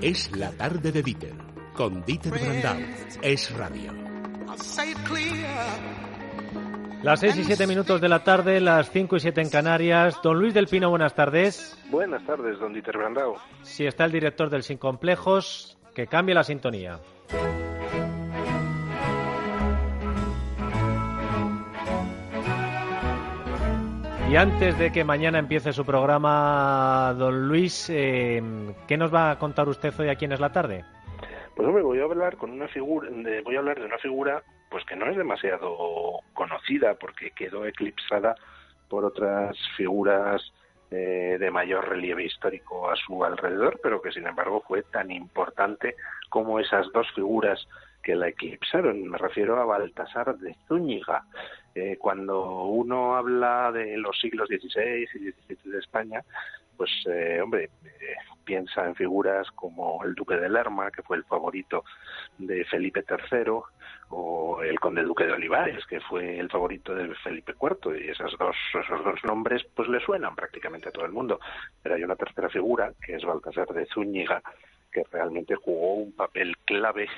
Es la tarde de Dieter, con Dieter Brandau. Es radio. Las 6 y 7 minutos de la tarde, las 5 y 7 en Canarias. Don Luis del Pino, buenas tardes. Buenas tardes, don Dieter Brandau. Si está el director del Sin Complejos, que cambie la sintonía. Y antes de que mañana empiece su programa, don Luis, eh, ¿qué nos va a contar usted hoy aquí en Es la Tarde? Pues hombre, voy a hablar con una figura, de, voy a hablar de una figura, pues que no es demasiado conocida porque quedó eclipsada por otras figuras eh, de mayor relieve histórico a su alrededor, pero que sin embargo fue tan importante como esas dos figuras que la eclipsaron. Me refiero a Baltasar de Zúñiga. Eh, cuando uno habla de los siglos XVI y XVII de España, pues, eh, hombre, eh, piensa en figuras como el Duque de Lerma, que fue el favorito de Felipe III, o el Conde Duque de Olivares, que fue el favorito de Felipe IV, y esos dos, esos dos nombres pues le suenan prácticamente a todo el mundo. Pero hay una tercera figura, que es Baltasar de Zúñiga, que realmente jugó un papel clave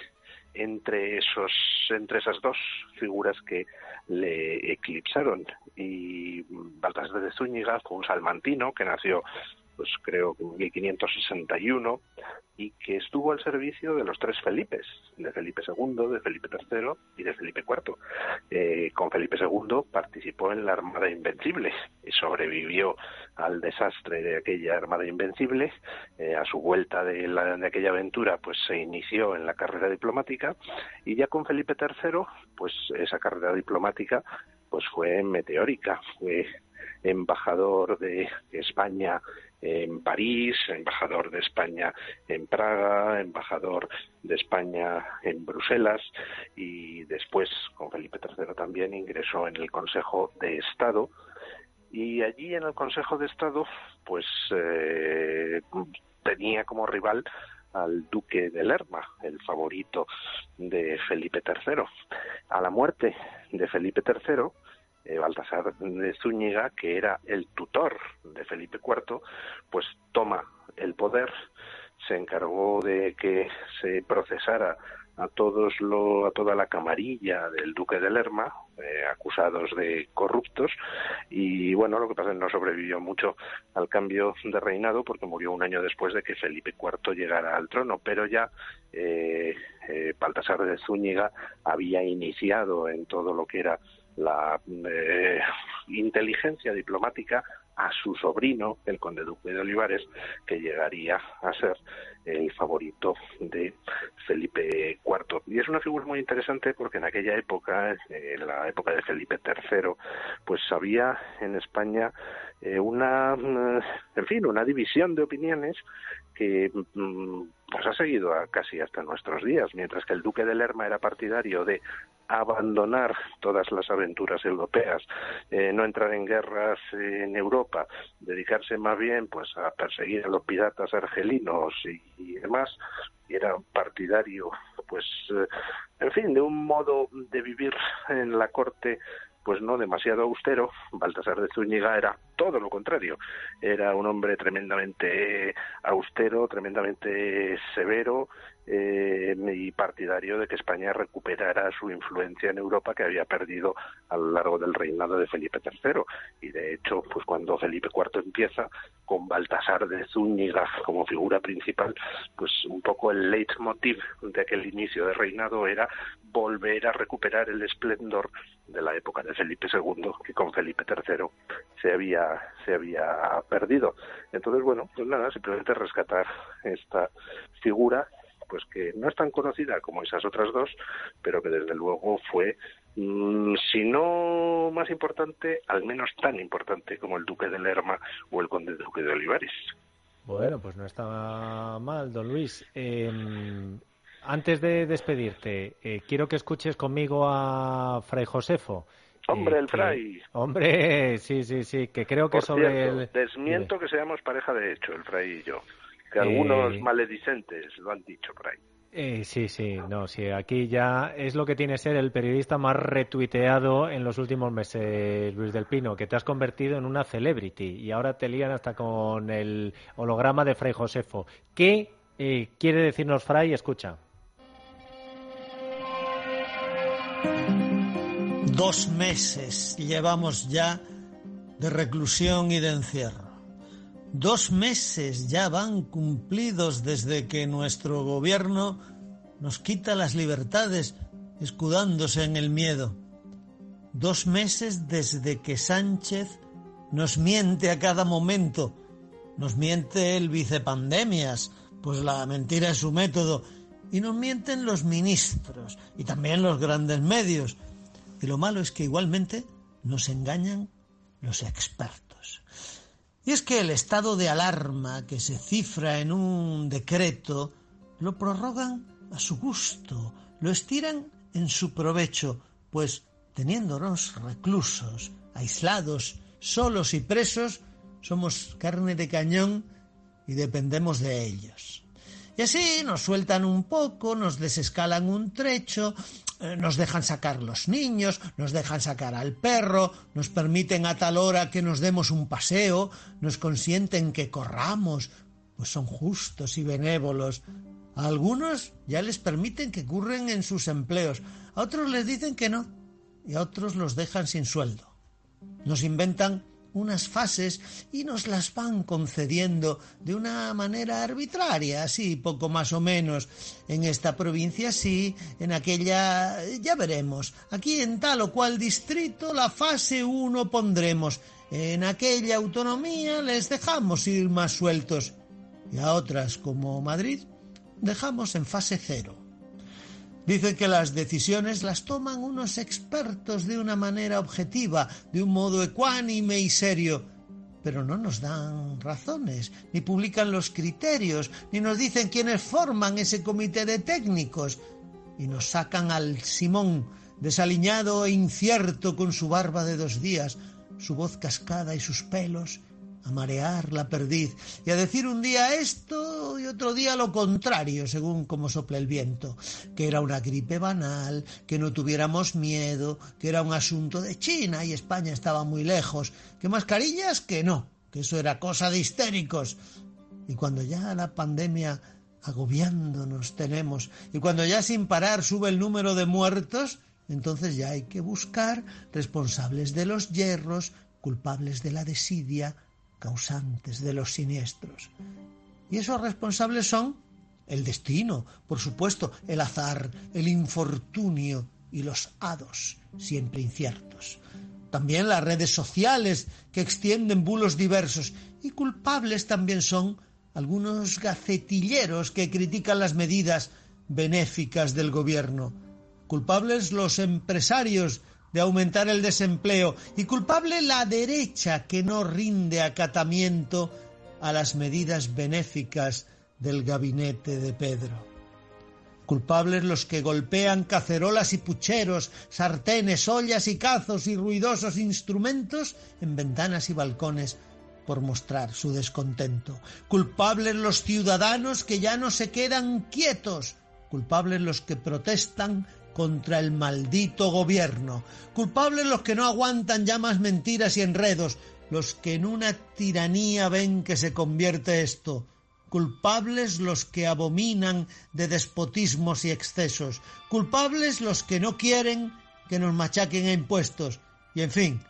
entre esos entre esas dos figuras que le eclipsaron. Y Baltasar de Zúñiga fue un salmantino que nació pues creo que en 1561 y que estuvo al servicio de los tres Felipes, de Felipe II, de Felipe III y de Felipe IV. Eh, con Felipe II participó en la Armada Invencible y sobrevivió al desastre de aquella Armada Invencible. Eh, a su vuelta de, de aquella aventura, pues se inició en la carrera diplomática y ya con Felipe III, pues esa carrera diplomática pues fue meteórica, fue embajador de España en París, embajador de España en Praga, embajador de España en Bruselas y después con Felipe III también ingresó en el Consejo de Estado y allí en el Consejo de Estado pues eh, tenía como rival al duque de Lerma, el favorito de Felipe III. A la muerte de Felipe III, eh, Baltasar de Zúñiga, que era el tutor de Felipe IV, pues toma el poder, se encargó de que se procesara a todos lo, a toda la camarilla del duque de Lerma eh, acusados de corruptos y bueno lo que pasa es que no sobrevivió mucho al cambio de reinado porque murió un año después de que Felipe IV llegara al trono pero ya eh, eh, Baltasar de Zúñiga había iniciado en todo lo que era la eh, inteligencia diplomática a su sobrino, el conde duque de Olivares, que llegaría a ser el favorito de Felipe IV. Y es una figura muy interesante porque en aquella época, en la época de Felipe III, pues había en España eh, una, en fin, una división de opiniones que mm, pues ha seguido casi hasta nuestros días, mientras que el duque de Lerma era partidario de abandonar todas las aventuras europeas, eh, no entrar en guerras en Europa, dedicarse más bien pues a perseguir a los piratas argelinos y, demás, y era partidario pues eh, en fin de un modo de vivir en la corte pues no demasiado austero, Baltasar de Zúñiga era todo lo contrario, era un hombre tremendamente austero, tremendamente severo, eh, y partidario de que España recuperara su influencia en Europa que había perdido a lo largo del reinado de Felipe III. Y de hecho, pues cuando Felipe IV empieza, con Baltasar de Zúñiga como figura principal, pues un poco el leitmotiv de aquel inicio de reinado era volver a recuperar el esplendor de la época de Felipe II, que con Felipe III se había, se había perdido. Entonces, bueno, pues nada, simplemente rescatar esta figura pues que no es tan conocida como esas otras dos, pero que desde luego fue, mm, si no más importante, al menos tan importante como el Duque de Lerma o el Conde Duque de Olivares. Bueno, pues no está mal, don Luis. Em, antes de despedirte, eh, quiero que escuches conmigo a Fray Josefo. Hombre, el Fray. Hombre, sí, sí, sí, que creo que sobre el... Desmiento que seamos pareja de hecho, el Fray y yo que algunos eh, maledicentes lo han dicho por ahí. Eh, sí, sí, no, sí, aquí ya es lo que tiene que ser el periodista más retuiteado en los últimos meses, Luis del Pino, que te has convertido en una celebrity y ahora te lían hasta con el holograma de Fray Josefo. ¿Qué eh, quiere decirnos Fray? Escucha. Dos meses llevamos ya de reclusión y de encierro. Dos meses ya van cumplidos desde que nuestro gobierno nos quita las libertades escudándose en el miedo. Dos meses desde que Sánchez nos miente a cada momento. Nos miente el vicepandemias, pues la mentira es su método. Y nos mienten los ministros y también los grandes medios. Y lo malo es que igualmente nos engañan los expertos. Y es que el estado de alarma que se cifra en un decreto lo prorrogan a su gusto, lo estiran en su provecho, pues teniéndonos reclusos, aislados, solos y presos, somos carne de cañón y dependemos de ellos. Y así nos sueltan un poco, nos desescalan un trecho, nos dejan sacar los niños, nos dejan sacar al perro, nos permiten a tal hora que nos demos un paseo, nos consienten que corramos, pues son justos y benévolos. A algunos ya les permiten que curren en sus empleos, a otros les dicen que no, y a otros los dejan sin sueldo. Nos inventan unas fases y nos las van concediendo de una manera arbitraria, así poco más o menos. En esta provincia sí, en aquella ya veremos. Aquí en tal o cual distrito la fase 1 pondremos. En aquella autonomía les dejamos ir más sueltos. Y a otras como Madrid dejamos en fase 0. Dicen que las decisiones las toman unos expertos de una manera objetiva, de un modo ecuánime y serio, pero no nos dan razones, ni publican los criterios, ni nos dicen quiénes forman ese comité de técnicos, y nos sacan al Simón, desaliñado e incierto con su barba de dos días, su voz cascada y sus pelos, a marear la perdiz y a decir un día esto y otro día lo contrario, según como sopla el viento, que era una gripe banal, que no tuviéramos miedo, que era un asunto de China y España estaba muy lejos, que mascarillas que no, que eso era cosa de histéricos. Y cuando ya la pandemia agobiándonos tenemos y cuando ya sin parar sube el número de muertos, entonces ya hay que buscar responsables de los hierros, culpables de la desidia, causantes de los siniestros. Y esos responsables son el destino, por supuesto, el azar, el infortunio y los hados, siempre inciertos. También las redes sociales que extienden bulos diversos y culpables también son algunos gacetilleros que critican las medidas benéficas del gobierno. Culpables los empresarios de aumentar el desempleo y culpable la derecha que no rinde acatamiento a las medidas benéficas del gabinete de Pedro. Culpables los que golpean cacerolas y pucheros, sartenes, ollas y cazos y ruidosos instrumentos en ventanas y balcones por mostrar su descontento. Culpables los ciudadanos que ya no se quedan quietos. Culpables los que protestan contra el maldito gobierno. Culpables los que no aguantan ya más mentiras y enredos, los que en una tiranía ven que se convierte esto. Culpables los que abominan de despotismos y excesos. Culpables los que no quieren que nos machaquen a impuestos. Y en fin,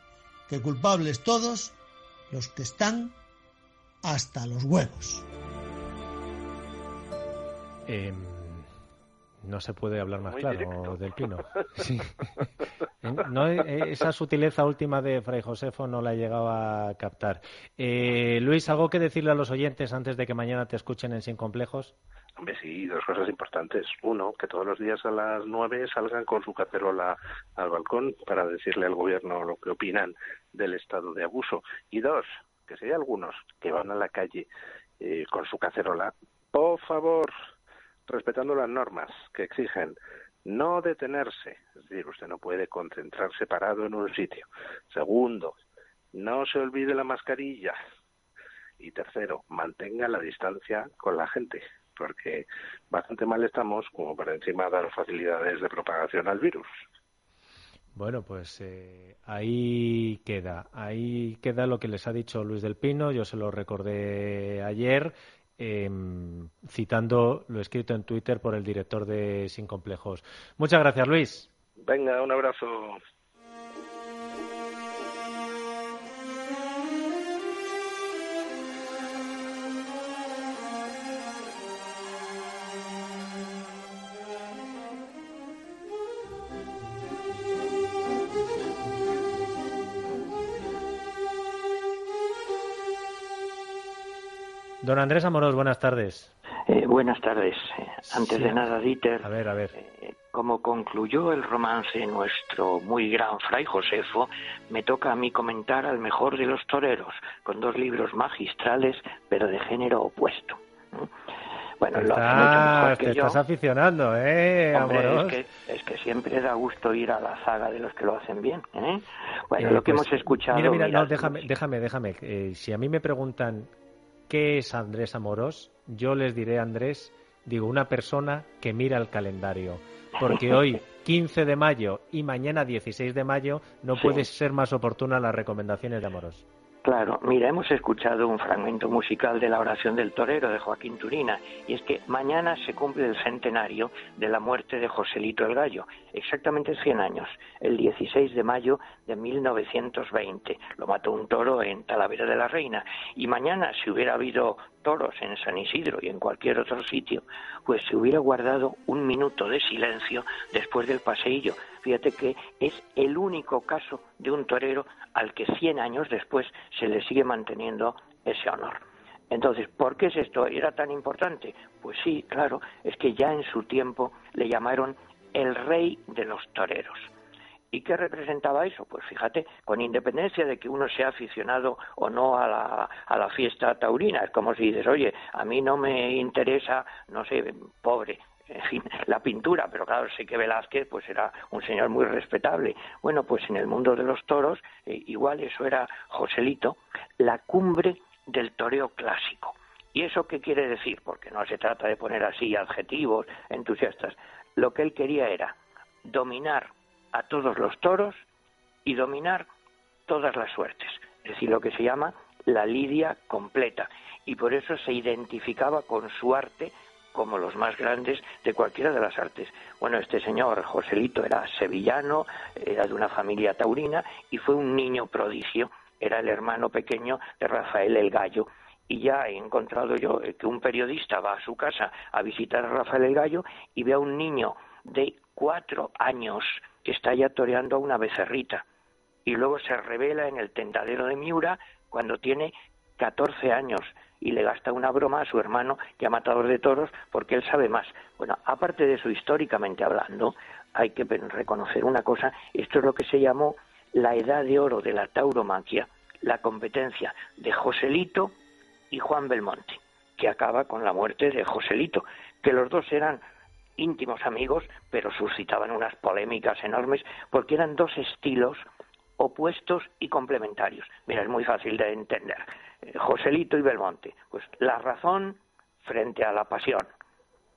que culpables todos los que están hasta los huevos. Em, no se puede hablar más claro del Pino. No, eh, esa sutileza última de Fray Josefo no la llegaba a captar. Eh, Luis, ¿algo que decirle a los oyentes antes de que mañana te escuchen en Sin Complejos? Hombre, sí, dos cosas importantes. Uno, que todos los días a las nueve salgan con su cacerola al balcón para decirle al gobierno lo que opinan del estado de abuso. Y dos, que si hay algunos que van a la calle eh, con su cacerola, por favor, respetando las normas que exigen no detenerse, es decir, usted no puede concentrarse parado en un sitio. Segundo, no se olvide la mascarilla. Y tercero, mantenga la distancia con la gente. porque bastante mal estamos como para encima dar facilidades de propagación al virus. Bueno, pues eh, ahí queda, ahí queda lo que les ha dicho Luis del Pino, yo se lo recordé ayer, em, citando lo escrito en Twitter por el director de Sin Complejos. Muchas gracias, Luis. Venga, un abrazo. Don Andrés Amorós, buenas tardes. Eh, buenas tardes. Eh, antes de nada, Dieter. A ver, a ver. Eh, como concluyó el romance nuestro muy gran fray Josefo, me toca a mí comentar al mejor de los toreros, con dos libros magistrales, pero de género opuesto. Bueno, lo hace te estás aficionando, ¿eh, Amorós? Es que, es que siempre da gusto ir a la saga de los que lo hacen bien, ¿eh? Bueno, lo que pues, hemos escuchado... Mira, mira, no, déjame, déjame, déjame. si a mí me preguntan ¿Qué es Andrés Amorós? Yo les diré, Andrés, digo, una persona que mira el calendario. Porque hoy, 15 de mayo y mañana, 16 de mayo, no puede ser más oportuna las recomendaciones de Amorós. Claro, mira, hemos escuchado un fragmento musical de la oración del torero de Joaquín Turina, y es que mañana se cumple el centenario de la muerte de Joselito el Gallo, exactamente 100 años, el 16 de mayo de 1920. Lo mató un toro en Talavera de la Reina, y mañana, si hubiera habido toros en San Isidro y en cualquier otro sitio, pues se hubiera guardado un minuto de silencio después del paseillo Fíjate que es el único caso de un torero al que 100 años después se le sigue manteniendo ese honor. Entonces, ¿por qué es esto? ¿Era tan importante? Pues sí, claro, es que ya en su tiempo le llamaron el rey de los toreros. ¿Y qué representaba eso? Pues fíjate, con independencia de que uno sea aficionado o no a la, a la fiesta taurina, es como si dices, oye, a mí no me interesa, no sé, pobre, en fin, la pintura, pero claro, sé que Velázquez pues era un señor muy respetable. Bueno, pues en el mundo de los toros, eh, igual eso era Joselito, la cumbre del toreo clásico. ¿Y eso qué quiere decir? Porque no se trata de poner así adjetivos entusiastas. Lo que él quería era dominar a todos los toros y dominar todas las suertes. Es decir, lo que se llama la lidia completa. Y por eso se identificaba con su arte como los más grandes de cualquiera de las artes. Bueno, este señor Joselito era sevillano, era de una familia taurina y fue un niño prodigio, era el hermano pequeño de Rafael el Gallo. Y ya he encontrado yo que un periodista va a su casa a visitar a Rafael el Gallo y ve a un niño de cuatro años que está ya toreando a una becerrita. Y luego se revela en el tentadero de Miura cuando tiene 14 años y le gasta una broma a su hermano que ha matador de toros porque él sabe más. Bueno, aparte de eso, históricamente hablando, hay que reconocer una cosa, esto es lo que se llamó la edad de oro de la tauromaquia, la competencia de Joselito y Juan Belmonte, que acaba con la muerte de Joselito, que los dos eran íntimos amigos, pero suscitaban unas polémicas enormes porque eran dos estilos opuestos y complementarios. Mira, es muy fácil de entender. Joselito y Belmonte. Pues la razón frente a la pasión,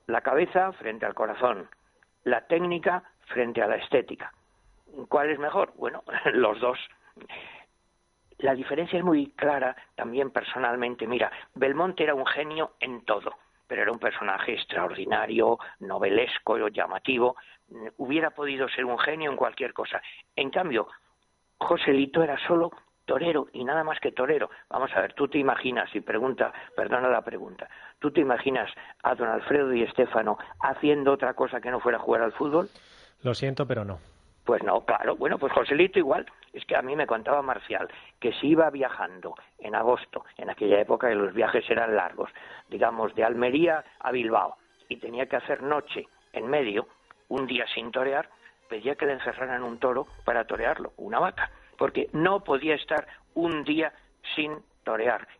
la cabeza frente al corazón, la técnica frente a la estética. ¿Cuál es mejor? Bueno, los dos. La diferencia es muy clara también personalmente. Mira, Belmonte era un genio en todo, pero era un personaje extraordinario, novelesco, llamativo. Hubiera podido ser un genio en cualquier cosa. En cambio, Joselito era solo torero y nada más que torero. Vamos a ver, tú te imaginas, y pregunta, perdona la pregunta, ¿tú te imaginas a don Alfredo y Estefano haciendo otra cosa que no fuera jugar al fútbol? Lo siento, pero no. Pues no, claro. Bueno, pues Joselito igual. Es que a mí me contaba Marcial que si iba viajando en agosto, en aquella época que los viajes eran largos, digamos de Almería a Bilbao, y tenía que hacer noche en medio, un día sin torear, pedía que le encerraran un toro para torearlo, una vaca porque no podía estar un día sin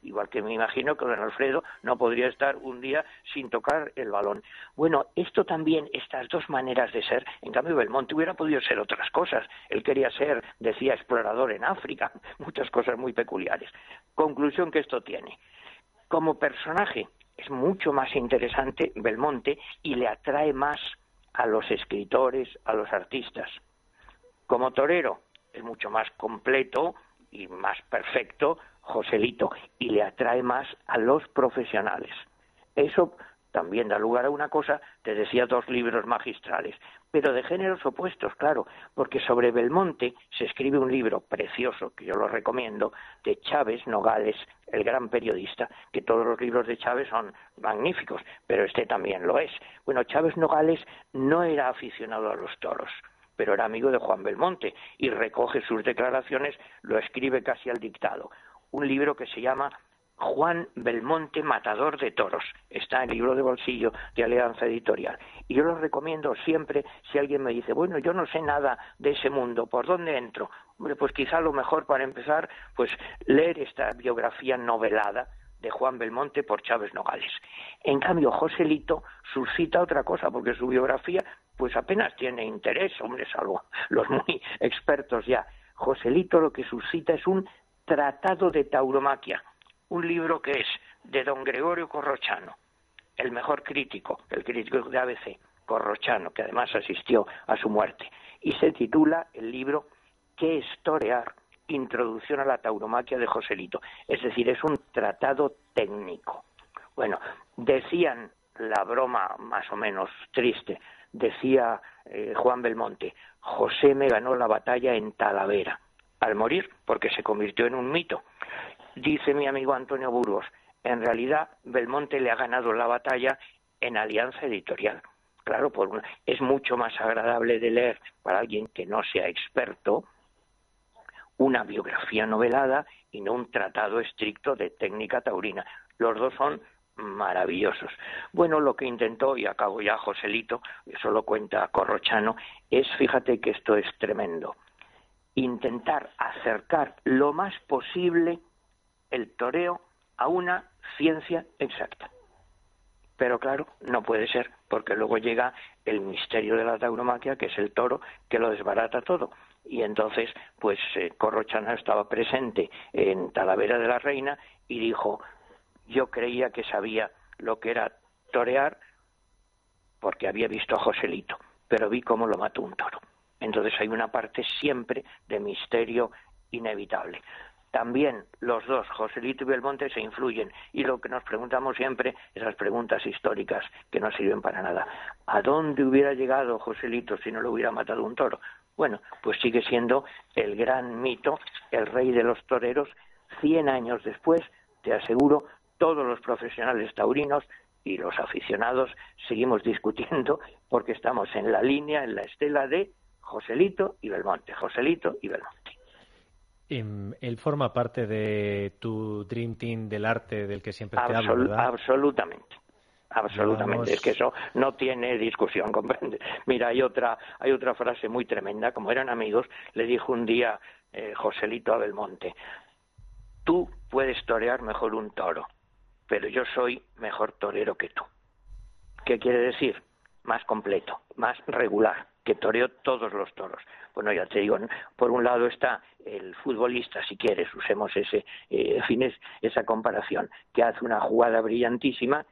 igual que me imagino que don Alfredo no podría estar un día sin tocar el balón. Bueno, esto también, estas dos maneras de ser, en cambio Belmonte hubiera podido ser otras cosas. Él quería ser, decía, explorador en África, muchas cosas muy peculiares. Conclusión que esto tiene. Como personaje es mucho más interesante Belmonte y le atrae más a los escritores, a los artistas. Como torero es mucho más completo y más perfecto Joselito y le atrae más a los profesionales. Eso también da lugar a una cosa, te decía dos libros magistrales, pero de géneros opuestos, claro, porque sobre Belmonte se escribe un libro precioso, que yo lo recomiendo, de Chávez Nogales, el gran periodista, que todos los libros de Chávez son magníficos, pero este también lo es. Bueno, Chávez Nogales no era aficionado a los toros, pero era amigo de Juan Belmonte y recoge sus declaraciones, lo escribe casi al dictado. Un libro que se llama Juan Belmonte, Matador de Toros. Está en el libro de bolsillo de Alianza Editorial. Y yo lo recomiendo siempre si alguien me dice, bueno, yo no sé nada de ese mundo, ¿por dónde entro? Hombre, pues quizá lo mejor para empezar, pues leer esta biografía novelada de Juan Belmonte por Chávez Nogales. En cambio, Joselito suscita otra cosa, porque su biografía pues apenas tiene interés, hombre, salvo los muy expertos ya. Joselito lo que suscita es un tratado de tauromaquia, un libro que es de don Gregorio Corrochano, el mejor crítico, el crítico de ABC, Corrochano, que además asistió a su muerte, y se titula el libro ¿Qué es torear? Introducción a la tauromaquia de Joselito. Es decir, es un tratado técnico. Bueno, decían la broma más o menos triste, decía eh, Juan Belmonte, José me ganó la batalla en Talavera, al morir, porque se convirtió en un mito. Dice mi amigo Antonio Burgos, en realidad Belmonte le ha ganado la batalla en Alianza Editorial. Claro, por es mucho más agradable de leer para alguien que no sea experto una biografía novelada y no un tratado estricto de técnica taurina. Los dos son maravillosos. Bueno, lo que intentó, y acabo ya Joselito, eso lo cuenta Corrochano, es, fíjate que esto es tremendo, intentar acercar lo más posible el toreo a una ciencia exacta. Pero claro, no puede ser, porque luego llega el misterio de la tauromaquia, que es el toro, que lo desbarata todo. Y entonces, pues eh, Corrochana estaba presente en Talavera de la Reina y dijo, yo creía que sabía lo que era torear porque había visto a Joselito, pero vi cómo lo mató un toro. Entonces hay una parte siempre de misterio inevitable también los dos, Joselito y Belmonte, se influyen. Y lo que nos preguntamos siempre, esas preguntas históricas que no sirven para nada. ¿A dónde hubiera llegado Joselito si no lo hubiera matado un toro? Bueno, pues sigue siendo el gran mito, el rey de los toreros. Cien años después, te aseguro, todos los profesionales taurinos y los aficionados seguimos discutiendo porque estamos en la línea, en la estela de Joselito y Belmonte, Joselito y Belmonte. Em, él forma parte de tu Dream Team del arte del que siempre te hablo, ¿verdad? Absolutamente. Absolutamente, es que eso no tiene discusión, comprende. Mira, hay otra, hay otra frase muy tremenda, como eran amigos, le dijo un día eh, Joselito a Belmonte, tú puedes torear mejor un toro, pero yo soy mejor torero que tú. ¿Qué quiere decir? Más completo, más regular, que toreó todos los toros. Bueno, ya te digo, por un lado está el futbolista, si quieres, usemos ese, eh, fines, esa comparación, que hace una jugada brillantísima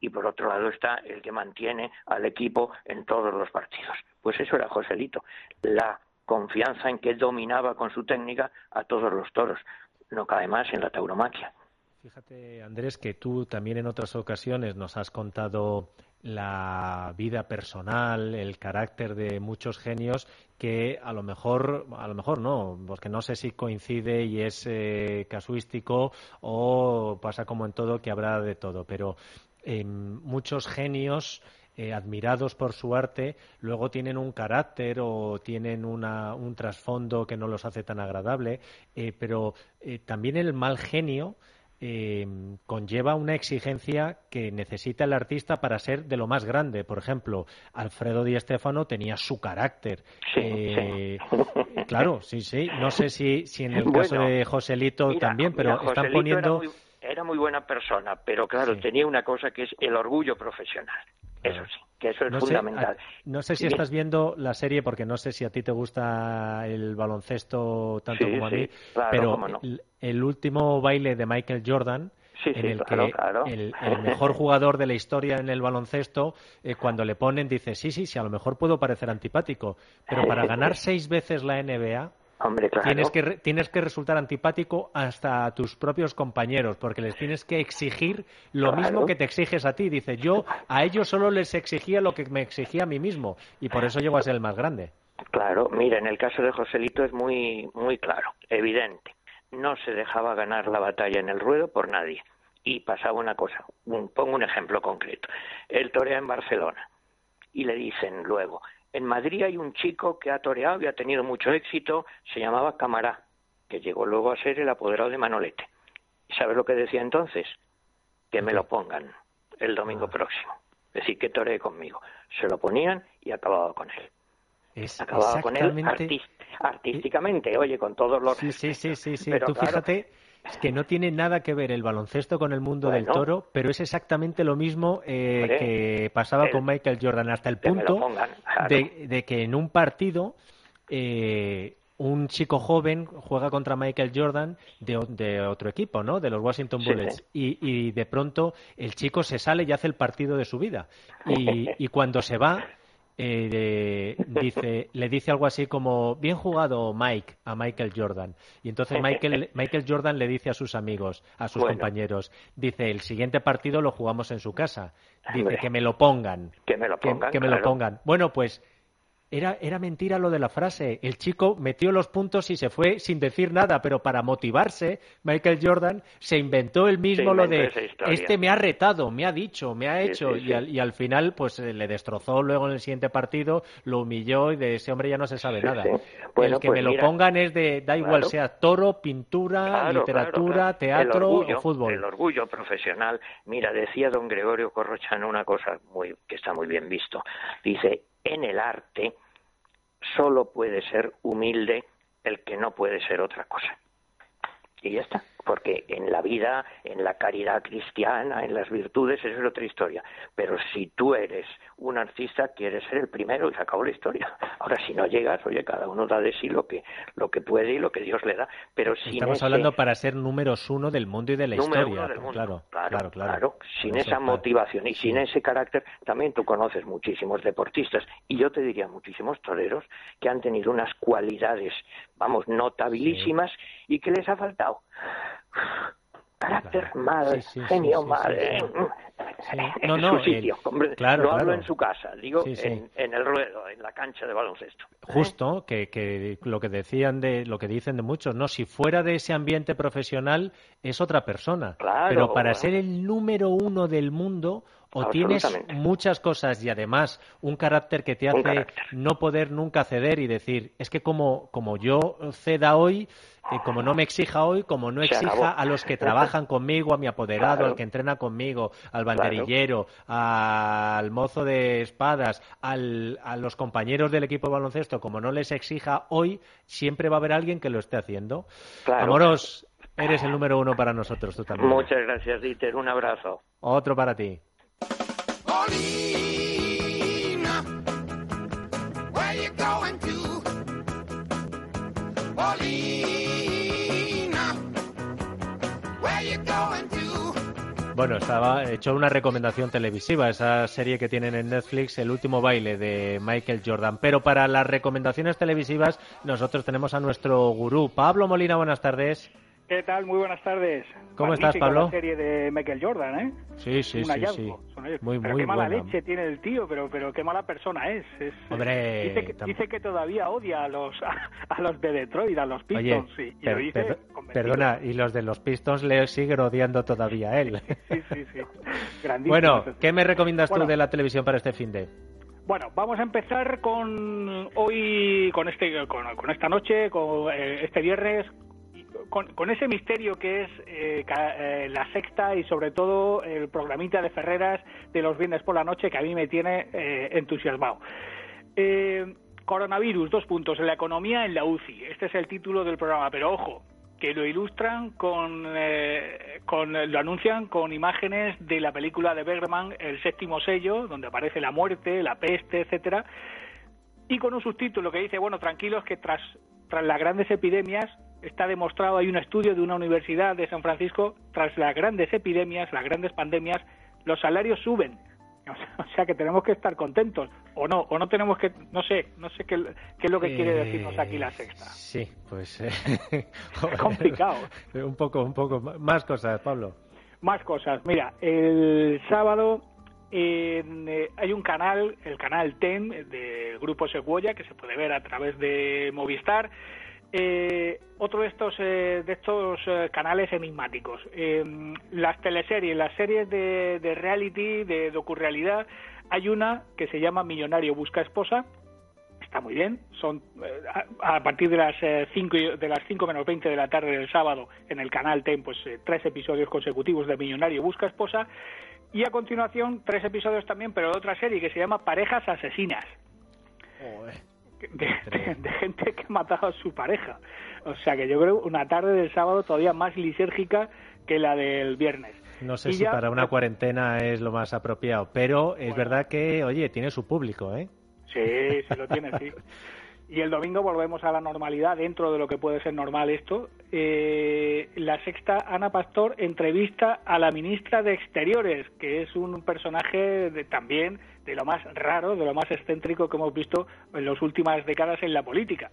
y por otro lado está el que mantiene al equipo en todos los partidos. Pues eso era Joselito, la confianza en que dominaba con su técnica a todos los toros. No cabe más en la tauromaquia. Fíjate, Andrés, que tú también en otras ocasiones nos has contado la vida personal, el carácter de muchos genios que a lo mejor, a lo mejor no, porque no sé si coincide y es eh, casuístico o pasa como en todo que habrá de todo, pero em, muchos genios eh, admirados por su arte, luego tienen un carácter o tienen un trasfondo que no los hace tan agradable, eh, pero también el mal genio eh, conlleva una exigencia que necesita el artista para ser de lo más grande. Por ejemplo, Alfredo Di Stefano tenía su carácter. Eh, claro, sí, sí. No sé si, si en el caso de Joselito también, pero están poniendo. Era muy, buena persona, pero claro, tenía una cosa que es el orgullo profesional. Eso sí, que eso es fundamental. no sé si estás viendo la serie, porque no sé si a ti te gusta el baloncesto tanto como a mí, pero el, último baile de Michael Jordan en el que El, mejor jugador de la historia en el baloncesto, eh, cuando le ponen, dice, sí, sí, sí, a lo mejor puedo parecer antipático, pero para ganar seis veces la NBA, tienes, que, tienes que resultar antipático hasta a tus propios compañeros, porque les tienes que exigir lo mismo que te exiges a ti. Dice, yo a ellos solo les exigía lo que me exigía a mí mismo, y por eso llego a ser el más grande. Claro, mira, en el caso de Joselito es muy, muy claro, evidente. No se dejaba ganar la batalla en el ruedo por nadie. Y pasaba una cosa, pongo un ejemplo concreto. Él torea en Barcelona y le dicen luego, en Madrid hay un chico que ha toreado y ha tenido mucho éxito, se llamaba Camará, que llegó luego a ser el apoderado de Manolete. ¿Y sabes lo que decía entonces? Que me lo pongan el domingo ah. próximo. Es decir, que toree conmigo. Se lo ponían y acababa con él. Es acababa con él artísticamente, oye, con todos los... Sí, sí, sí, sí, sí. Tú fíjate es que no tiene nada que ver el baloncesto con el mundo del toro, pero es exactamente lo mismo eh, que pasaba con Michael Jordan, hasta el punto de, que en un partido eh, un chico joven juega contra Michael Jordan de, otro equipo, ¿no? De los Washington Bullets. Y, y, de pronto el chico se sale y hace el partido de su vida. Y, y cuando se va, eh, dice, le dice algo así como bien jugado Mike a Michael Jordan. Y entonces Michael, Michael Jordan le dice a sus amigos a sus compañeros dice el siguiente partido lo jugamos en su casa dice que me lo pongan que me lo pongan que, me lo pongan. Bueno pues era, era mentira lo de la frase. El chico metió los puntos y se fue sin decir nada, pero para motivarse, Michael Jordan se inventó el mismo lo de este me ha retado, me ha dicho, me ha hecho y, al, y, al, final pues eh, le destrozó luego en el siguiente partido, lo humilló y de ese hombre ya no se sabe nada. el que me pues lo pongan es de da igual sea toro, pintura, literatura, teatro o fútbol. El orgullo profesional. Mira, decía don Gregorio Corrochano una cosa muy que está muy bien visto. Dice, en el arte solo puede ser humilde el que no puede ser otra cosa. Y ya está porque en la vida, en la caridad cristiana, en las virtudes, eso es otra historia. Pero si tú eres un artista, quieres ser el primero y se acabó la historia. Ahora, si no llegas, oye, cada uno da de sí lo que, lo que puede y lo que Dios le da. Pero sin Estamos hablando para ser números uno del mundo y de la historia. Claro, claro, claro, Sin esa motivación y sin ese carácter, también tú conoces muchísimos deportistas y yo te diría muchísimos toreros que han tenido unas cualidades, vamos, notabilísimas y que les ha faltado carácter mal, genio mal. No, no, en su sitio, claro, no hablo en su casa, digo en, en, el ruedo, en la cancha de baloncesto. Justo, que, que lo que decían de, lo que dicen de muchos, no, si fuera de ese ambiente profesional es otra persona, pero para ser el número uno del mundo o tienes muchas cosas y además un carácter que te hace no poder nunca ceder y decir, es que como, como yo ceda hoy, eh, como no me exija hoy, como no exija a los que trabajan conmigo, a mi apoderado, al que entrena conmigo, al banderillero, al mozo de espadas, al, a los compañeros del equipo de baloncesto, como no les exija hoy, siempre va a haber alguien que lo esté haciendo. Amoros, eres el número uno para nosotros, tú también. Muchas gracias, Dieter. Un abrazo. Otro para ti. Bueno, estaba hecho una recomendación televisiva, esa serie que tienen en Netflix, El último baile de Michael Jordan. Pero para las recomendaciones televisivas, nosotros tenemos a nuestro gurú. Pablo Molina, buenas tardes. ¿Qué tal? Muy buenas tardes. ¿Cómo estás, Pablo? La serie de Michael Jordan, ¿eh? Sí, sí, sí, sí. Muy, pero qué mala leche tiene el tío, pero pero qué mala persona es. Hombre, dice, que, dice que todavía odia a los a, los de Detroit, a los Pistons. y lo dice perdona, y los de los Pistons le siguen odiando todavía a él. sí, sí, sí. bueno, ¿qué me recomiendas tú de la televisión para este fin de? Bueno, vamos a empezar con hoy, con este, con, esta noche, con eh, este viernes, con, ese misterio que es eh, eh, la sexta y sobre todo el programita de Ferreras de los viernes por la noche que a mí me tiene eh, entusiasmado. coronavirus, dos puntos, en la economía en la UCI. Este es el título del programa, pero ojo, que lo ilustran con, con, lo anuncian con imágenes de la película de Bergman, El séptimo sello, donde aparece la muerte, la peste, etcétera, y con un subtítulo que dice, bueno, tranquilos que tras las grandes epidemias está demostrado, hay un estudio de una universidad de San Francisco, tras las grandes epidemias, las grandes pandemias, los salarios suben. O sea que tenemos que estar contentos, o no, o no tenemos que, no sé, no sé qué, qué es lo que quiere decirnos aquí la sexta. Sí, pues eh, complicado. un poco, un poco, más cosas, Pablo. Más cosas. Mira, el sábado eh, hay un canal, el canal TEN del Grupo Secuoya, que se puede ver a través de Movistar. Eh, otro de estos, eh, de estos canales enigmáticos. las teleseries, las series de, de reality, de docurrealidad, hay una que se llama Millonario Busca Esposa, está muy bien. Son a, partir de las 5 de las 5 menos 20 de la tarde del sábado en el canal TEN, pues tres episodios consecutivos de Millonario busca esposa y a continuación, tres episodios también, pero de otra serie que se llama Parejas Asesinas. De, gente que ha matado a su pareja. O sea que yo creo una tarde del sábado todavía más lisérgica que la del viernes. No sé si para una cuarentena es lo más apropiado, pero es verdad que, oye, tiene su público, ¿eh? Sí, sí lo tiene, sí. Y el domingo volvemos a la normalidad, dentro de lo que puede ser normal esto. Eh, la sexta, Ana Pastor entrevista a la ministra de Exteriores, que es un personaje de, también de lo más raro, de lo más excéntrico que hemos visto en las últimas décadas en la política.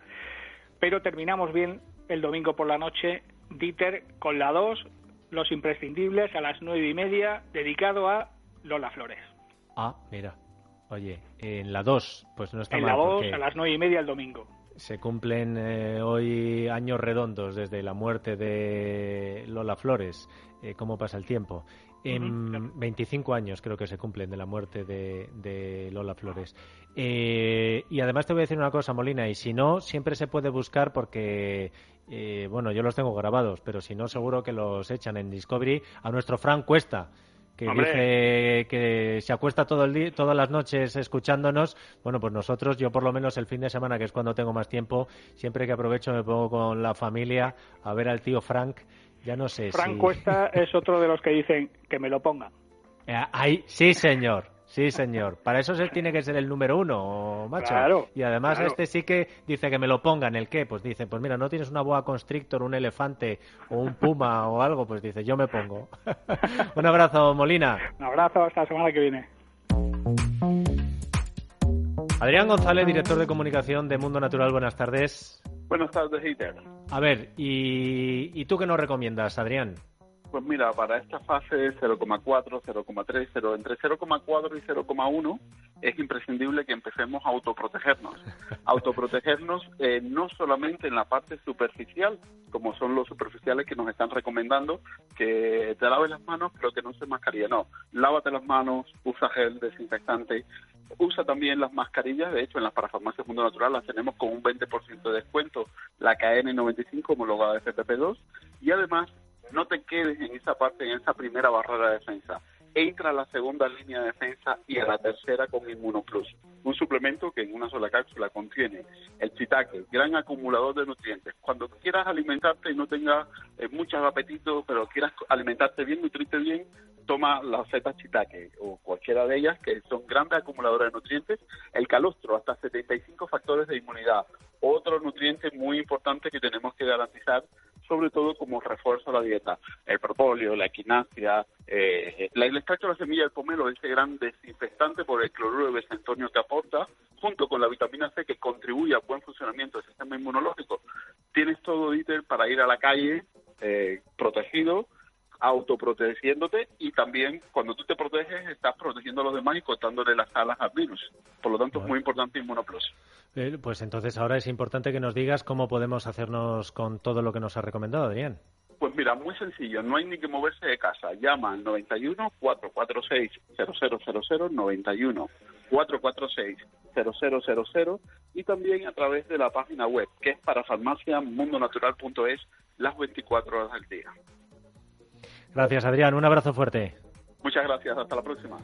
Pero terminamos bien el domingo por la noche, Dieter con la 2, Los Imprescindibles, a las nueve y media, dedicado a Lola Flores. Ah, mira. Oye, en la 2, pues no está en mal. En la 2, a las 9 y media el domingo. Se cumplen eh, hoy años redondos desde la muerte de Lola Flores. Eh, ¿Cómo pasa el tiempo? En 25 años creo que se cumplen de la muerte de, Lola Flores. Eh, y además te voy a decir una cosa, Molina, y si no, siempre se puede buscar porque, bueno, yo los tengo grabados, pero si no, seguro que los echan en Discovery a nuestro Frank Cuesta que dice que se acuesta todo el día, todas las noches escuchándonos. Bueno, pues nosotros, yo por lo menos el fin de semana, que es cuando tengo más tiempo, siempre que aprovecho me pongo con la familia a ver al tío Frank. Ya no sé Frank Cuesta es otro de los que dicen que me lo pongan. Eh, ahí, sí, señor. Sí, señor. Para eso se tiene que ser el número uno, macho. Claro, y además este sí que dice que me lo pongan. ¿El qué? Pues dice, pues mira, no tienes una boa constrictor, un elefante o un puma o algo, pues dice, yo me pongo. un abrazo, Molina. Un abrazo, hasta la semana que viene. Adrián González, director de comunicación de Mundo Natural, buenas tardes. Buenas tardes, Iter. A ver, ¿y, ¿y tú qué nos recomiendas, Adrián? Pues mira, para esta fase 0,4, 0,3, 0, entre 0,4 y 0,1 es imprescindible que empecemos a autoprotegernos. Autoprotegernos eh, no solamente en la parte superficial, como son los superficiales que nos están recomendando, que te laves las manos pero que no se mascarilla. No, lávate las manos, usa gel desinfectante, usa también las mascarillas. De hecho, en las parafarmacias Mundo Natural las tenemos con un 20% de descuento, la KN95 homologada de FPP2 y además no te quedes en esa parte, en esa primera barrera de defensa. Entra a la segunda línea de defensa y a la tercera con Inmunoplus, un suplemento que en una sola cápsula contiene el chitaque, gran acumulador de nutrientes. Cuando quieras alimentarte y no tengas eh, mucho apetito, pero quieras alimentarte bien, nutrirte bien, toma la feta chitaque o cualquiera de ellas que son grandes acumuladores de nutrientes. El calostro, hasta 75 factores de inmunidad. Otro nutriente muy importante que tenemos que garantizar sobre todo como refuerzo a la dieta. El propóleo, la equinacia, eh, el extracto de la semilla del pomelo, ese gran desinfectante por el cloruro de besentonio que aporta, junto con la vitamina C que contribuye al buen funcionamiento del sistema inmunológico. Tienes todo, Dieter, para ir a la calle eh, protegido, autoprotegiéndote y también cuando tú te proteges estás protegiendo a los demás y cortándole las alas al virus. Por lo tanto, es muy importante Inmunoplus. Eh, pues entonces ahora es importante que nos digas cómo podemos hacernos con todo lo que nos ha recomendado, Adrián. Pues mira, muy sencillo, no hay ni que moverse de casa. Llama al 91 446 0000 91 446 0000 y también a través de la página web que es para farmaciamundonatural.es las 24 horas del día. Gracias, Adrián. Un abrazo fuerte. Muchas gracias. Hasta la próxima.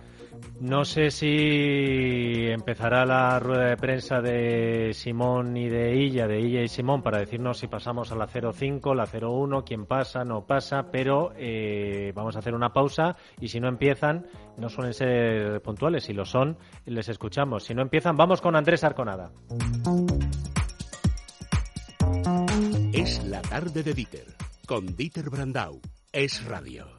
No sé si empezará la rueda de prensa de Simón y de Illa, de Illa y Simón, para decirnos si pasamos a la 05, la 01, quién pasa, no pasa, pero eh, vamos a hacer una pausa y si no empiezan, no suelen ser puntuales, si lo son, les escuchamos. Si no empiezan, vamos con Andrés Arconada Es la tarde de Dieter, con Dieter Brandau. Es radio.